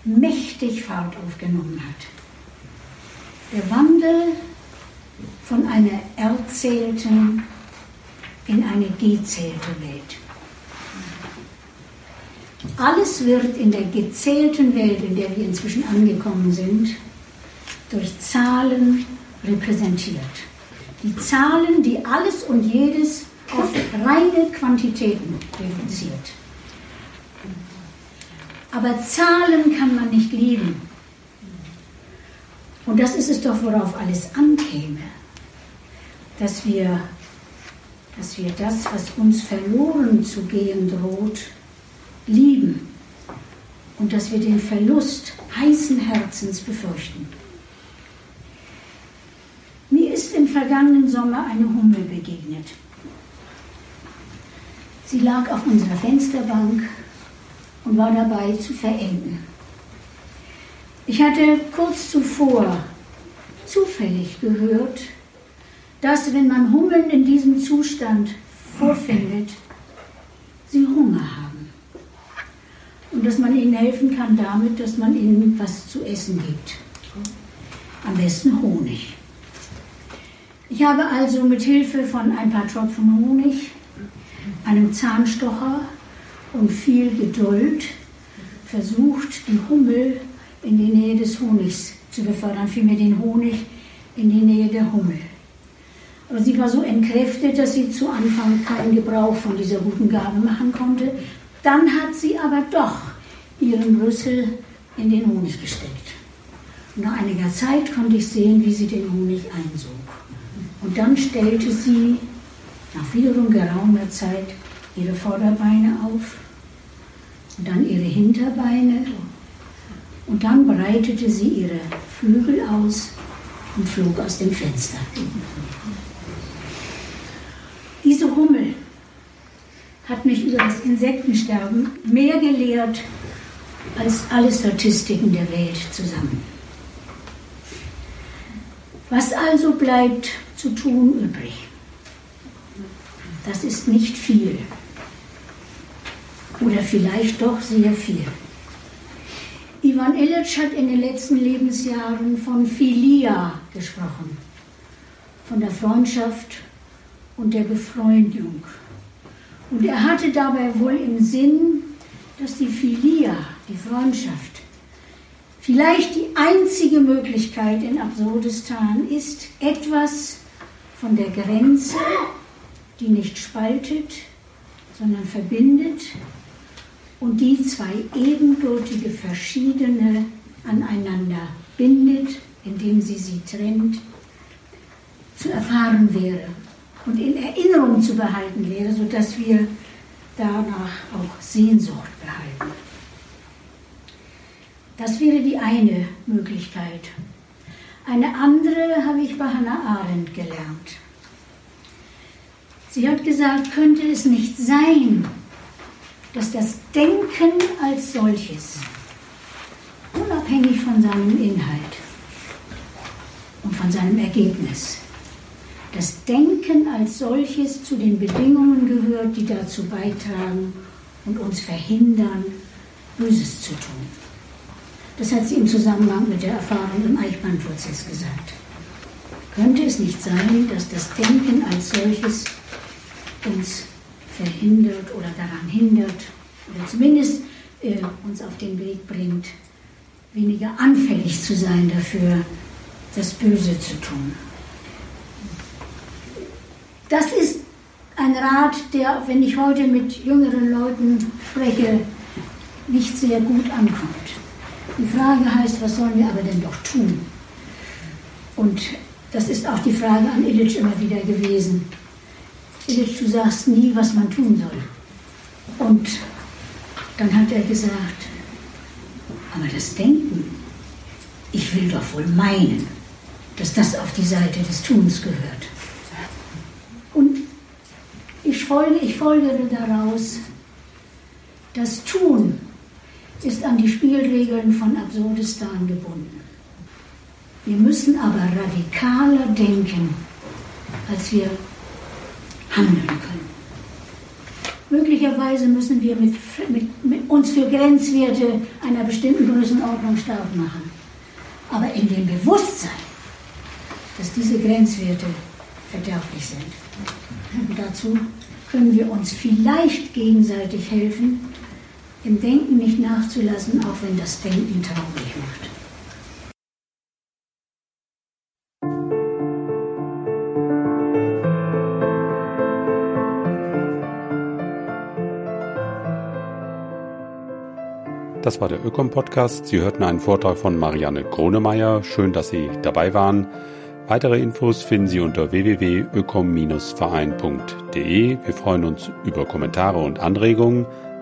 Speaker 3: mächtig Fahrt aufgenommen hat. Der Wandel von einer erzählten in eine gezählte Welt. Alles wird in der gezählten Welt, in der wir inzwischen angekommen sind, durch Zahlen repräsentiert. Die Zahlen, die alles und jedes auf reine Quantitäten reduziert. Aber Zahlen kann man nicht lieben. Und das ist es doch, worauf alles ankäme. Dass wir, dass wir das, was uns verloren zu gehen droht, lieben. Und dass wir den Verlust heißen Herzens befürchten. Mir ist im vergangenen Sommer eine Hummel begegnet. Sie lag auf unserer Fensterbank und war dabei zu verenden. Ich hatte kurz zuvor zufällig gehört, dass wenn man Hummeln in diesem Zustand vorfindet, sie Hunger haben. Und dass man ihnen helfen kann damit, dass man ihnen was zu essen gibt. Am besten Honig. Ich habe also mit Hilfe von ein paar Tropfen Honig, einem Zahnstocher und viel Geduld versucht, die Hummel in die Nähe des Honigs zu befördern, vielmehr den Honig in die Nähe der Hummel. Aber sie war so entkräftet, dass sie zu Anfang keinen Gebrauch von dieser guten Gabe machen konnte. Dann hat sie aber doch ihren Rüssel in den Honig gesteckt. Und nach einiger Zeit konnte ich sehen, wie sie den Honig einsog. Und dann stellte sie nach wiederum geraumer Zeit ihre Vorderbeine auf und dann ihre Hinterbeine und dann breitete sie ihre Flügel aus und flog aus dem Fenster. Diese Hummel hat mich über das Insektensterben mehr gelehrt als alle Statistiken der Welt zusammen. Was also bleibt zu tun übrig? Das ist nicht viel. Oder vielleicht doch sehr viel. Ivan Illich hat in den letzten Lebensjahren von Philia gesprochen, von der Freundschaft und der Befreundung. Und er hatte dabei wohl im Sinn, dass die Philia, die Freundschaft, vielleicht die einzige Möglichkeit in Absurdistan ist, etwas von der Grenze, die nicht spaltet, sondern verbindet, und die zwei ebenbürtige Verschiedene aneinander bindet, indem sie sie trennt, zu erfahren wäre und in Erinnerung zu behalten wäre, sodass wir danach auch Sehnsucht behalten. Das wäre die eine Möglichkeit. Eine andere habe ich bei Hannah Arendt gelernt. Sie hat gesagt, könnte es nicht sein, dass das Denken als solches, unabhängig von seinem Inhalt und von seinem Ergebnis, das Denken als solches zu den Bedingungen gehört, die dazu beitragen und uns verhindern, Böses zu tun. Das hat sie im Zusammenhang mit der Erfahrung im Eichmann-Prozess gesagt. Könnte es nicht sein, dass das Denken als solches uns verhindert oder daran hindert oder zumindest äh, uns auf den Weg bringt, weniger anfällig zu sein dafür, das Böse zu tun. Das ist ein Rat, der, wenn ich heute mit jüngeren Leuten spreche, nicht sehr gut ankommt. Die Frage heißt, was sollen wir aber denn doch tun? Und das ist auch die Frage an Illich immer wieder gewesen. Illich, du sagst nie, was man tun soll. Und dann hat er gesagt, aber das Denken, ich will doch wohl meinen, dass das auf die Seite des Tuns gehört. Und ich, folge, ich folgere daraus, das Tun ist an die Spielregeln von Absurdistan gebunden. Wir müssen aber radikaler denken, als wir handeln können. Möglicherweise müssen wir mit, mit, mit uns für Grenzwerte einer bestimmten Größenordnung stark machen. Aber in dem Bewusstsein, dass diese Grenzwerte verderblich sind. Und dazu können wir uns vielleicht gegenseitig helfen, im Denken nicht nachzulassen, auch wenn das Denken traurig macht.
Speaker 2: Das war der Ökom Podcast. Sie hörten einen Vortrag von Marianne Gronemeyer. Schön, dass Sie dabei waren. Weitere Infos finden Sie unter www.ökom-verein.de. Wir freuen uns über Kommentare und Anregungen.